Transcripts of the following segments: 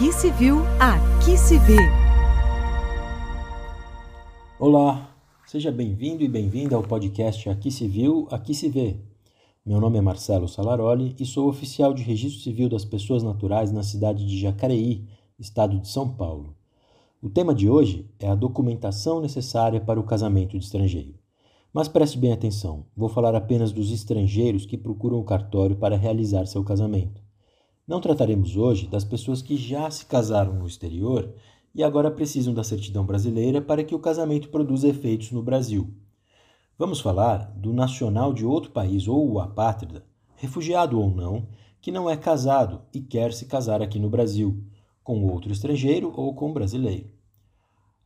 Aqui se viu, aqui se vê. Olá, seja bem-vindo e bem-vinda ao podcast Aqui se viu, aqui se vê. Meu nome é Marcelo Salaroli e sou oficial de registro civil das pessoas naturais na cidade de Jacareí, estado de São Paulo. O tema de hoje é a documentação necessária para o casamento de estrangeiro. Mas preste bem atenção, vou falar apenas dos estrangeiros que procuram o cartório para realizar seu casamento. Não trataremos hoje das pessoas que já se casaram no exterior e agora precisam da certidão brasileira para que o casamento produza efeitos no Brasil. Vamos falar do nacional de outro país ou o apátrida, refugiado ou não, que não é casado e quer se casar aqui no Brasil, com outro estrangeiro ou com brasileiro.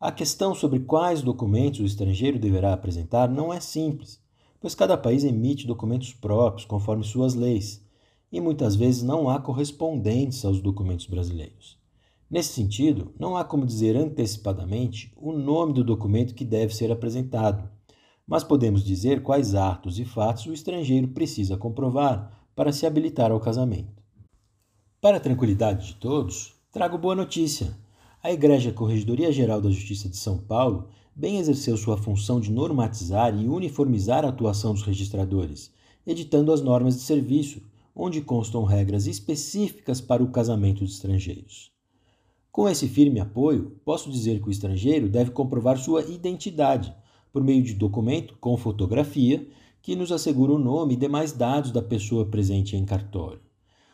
A questão sobre quais documentos o estrangeiro deverá apresentar não é simples, pois cada país emite documentos próprios conforme suas leis, e muitas vezes não há correspondentes aos documentos brasileiros. Nesse sentido, não há como dizer antecipadamente o nome do documento que deve ser apresentado, mas podemos dizer quais atos e fatos o estrangeiro precisa comprovar para se habilitar ao casamento. Para a tranquilidade de todos, trago boa notícia a Igreja Corregedoria Geral da Justiça de São Paulo bem exerceu sua função de normatizar e uniformizar a atuação dos registradores, editando as normas de serviço, onde constam regras específicas para o casamento de estrangeiros. Com esse firme apoio, posso dizer que o estrangeiro deve comprovar sua identidade por meio de documento com fotografia que nos assegura o nome e demais dados da pessoa presente em cartório.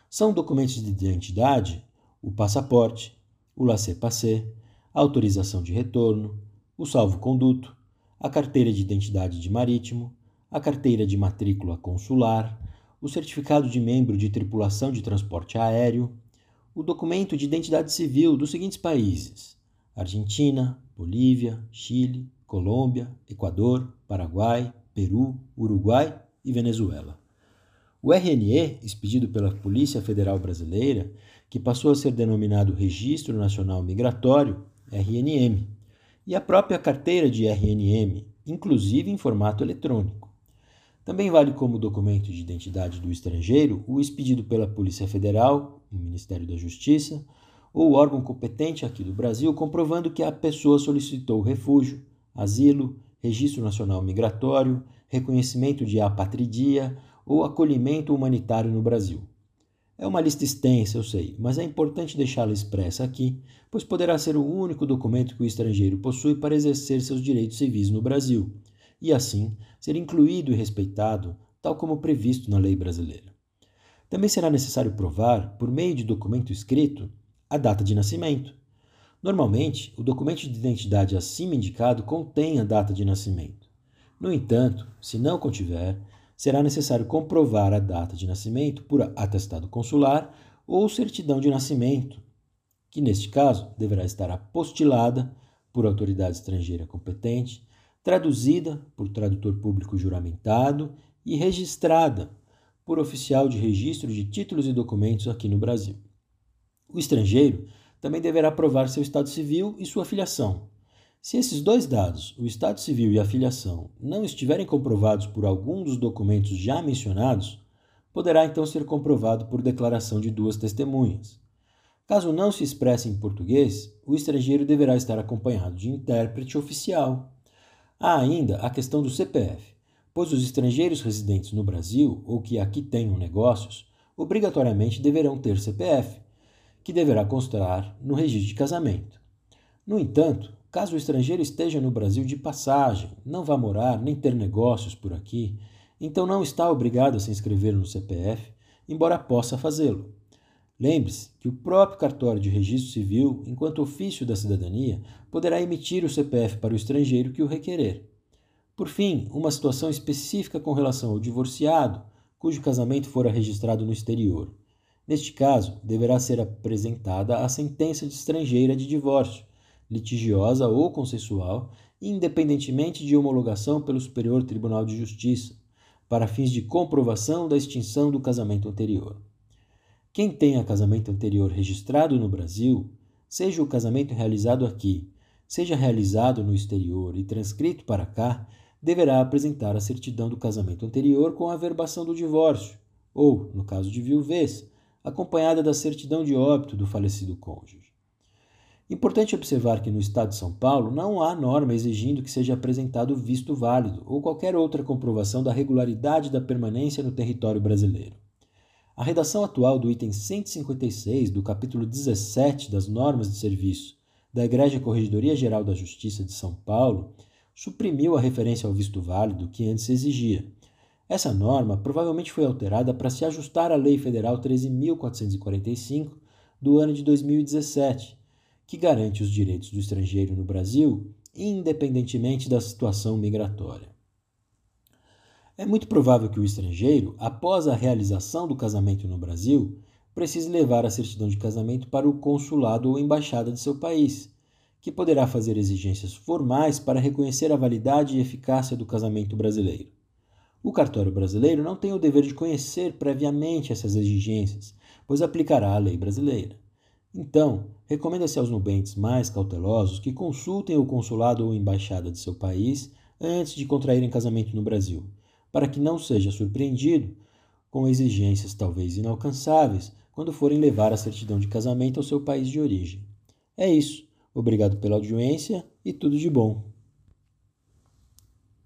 São documentos de identidade o passaporte, o laissez-passer, a autorização de retorno, o salvo-conduto, a carteira de identidade de marítimo, a carteira de matrícula consular, o certificado de membro de tripulação de transporte aéreo, o documento de identidade civil dos seguintes países: Argentina, Bolívia, Chile, Colômbia, Equador, Paraguai, Peru, Uruguai e Venezuela. O RNE, expedido pela Polícia Federal Brasileira, que passou a ser denominado Registro Nacional Migratório, RNM, e a própria carteira de RNM, inclusive em formato eletrônico. Também vale como documento de identidade do estrangeiro o expedido pela Polícia Federal, o Ministério da Justiça, ou órgão competente aqui do Brasil, comprovando que a pessoa solicitou refúgio, asilo, registro nacional migratório, reconhecimento de apatridia ou acolhimento humanitário no Brasil. É uma lista extensa, eu sei, mas é importante deixá-la expressa aqui, pois poderá ser o único documento que o estrangeiro possui para exercer seus direitos civis no Brasil, e assim ser incluído e respeitado, tal como previsto na lei brasileira. Também será necessário provar, por meio de documento escrito, a data de nascimento. Normalmente, o documento de identidade acima indicado contém a data de nascimento. No entanto, se não contiver, será necessário comprovar a data de nascimento por atestado consular ou certidão de nascimento, que neste caso deverá estar apostilada por autoridade estrangeira competente, traduzida por tradutor público juramentado e registrada por oficial de registro de títulos e documentos aqui no Brasil. O estrangeiro também deverá provar seu estado civil e sua filiação, se esses dois dados, o estado civil e a filiação, não estiverem comprovados por algum dos documentos já mencionados, poderá então ser comprovado por declaração de duas testemunhas. Caso não se expresse em português, o estrangeiro deverá estar acompanhado de intérprete oficial. Há ainda a questão do CPF, pois os estrangeiros residentes no Brasil ou que aqui tenham negócios obrigatoriamente deverão ter CPF, que deverá constar no registro de casamento. No entanto, Caso o estrangeiro esteja no Brasil de passagem, não vá morar nem ter negócios por aqui, então não está obrigado a se inscrever no CPF, embora possa fazê-lo. Lembre-se que o próprio cartório de registro civil, enquanto ofício da cidadania, poderá emitir o CPF para o estrangeiro que o requerer. Por fim, uma situação específica com relação ao divorciado, cujo casamento fora registrado no exterior. Neste caso, deverá ser apresentada a sentença de estrangeira de divórcio, litigiosa ou consensual, independentemente de homologação pelo Superior Tribunal de Justiça, para fins de comprovação da extinção do casamento anterior. Quem tenha casamento anterior registrado no Brasil, seja o casamento realizado aqui, seja realizado no exterior e transcrito para cá, deverá apresentar a certidão do casamento anterior com a averbação do divórcio, ou, no caso de viuvez, acompanhada da certidão de óbito do falecido cônjuge. Importante observar que no Estado de São Paulo não há norma exigindo que seja apresentado visto válido ou qualquer outra comprovação da regularidade da permanência no território brasileiro. A redação atual do item 156 do capítulo 17 das normas de serviço da Igreja Corregedoria Geral da Justiça de São Paulo suprimiu a referência ao visto válido que antes exigia. Essa norma provavelmente foi alterada para se ajustar à Lei Federal 13.445 do ano de 2017 que garante os direitos do estrangeiro no Brasil, independentemente da situação migratória. É muito provável que o estrangeiro, após a realização do casamento no Brasil, precise levar a certidão de casamento para o consulado ou embaixada de seu país, que poderá fazer exigências formais para reconhecer a validade e eficácia do casamento brasileiro. O cartório brasileiro não tem o dever de conhecer previamente essas exigências, pois aplicará a lei brasileira. Então, recomenda-se aos nubentes mais cautelosos que consultem o consulado ou embaixada de seu país antes de contraírem casamento no Brasil, para que não seja surpreendido com exigências talvez inalcançáveis quando forem levar a certidão de casamento ao seu país de origem. É isso. Obrigado pela audiência e tudo de bom.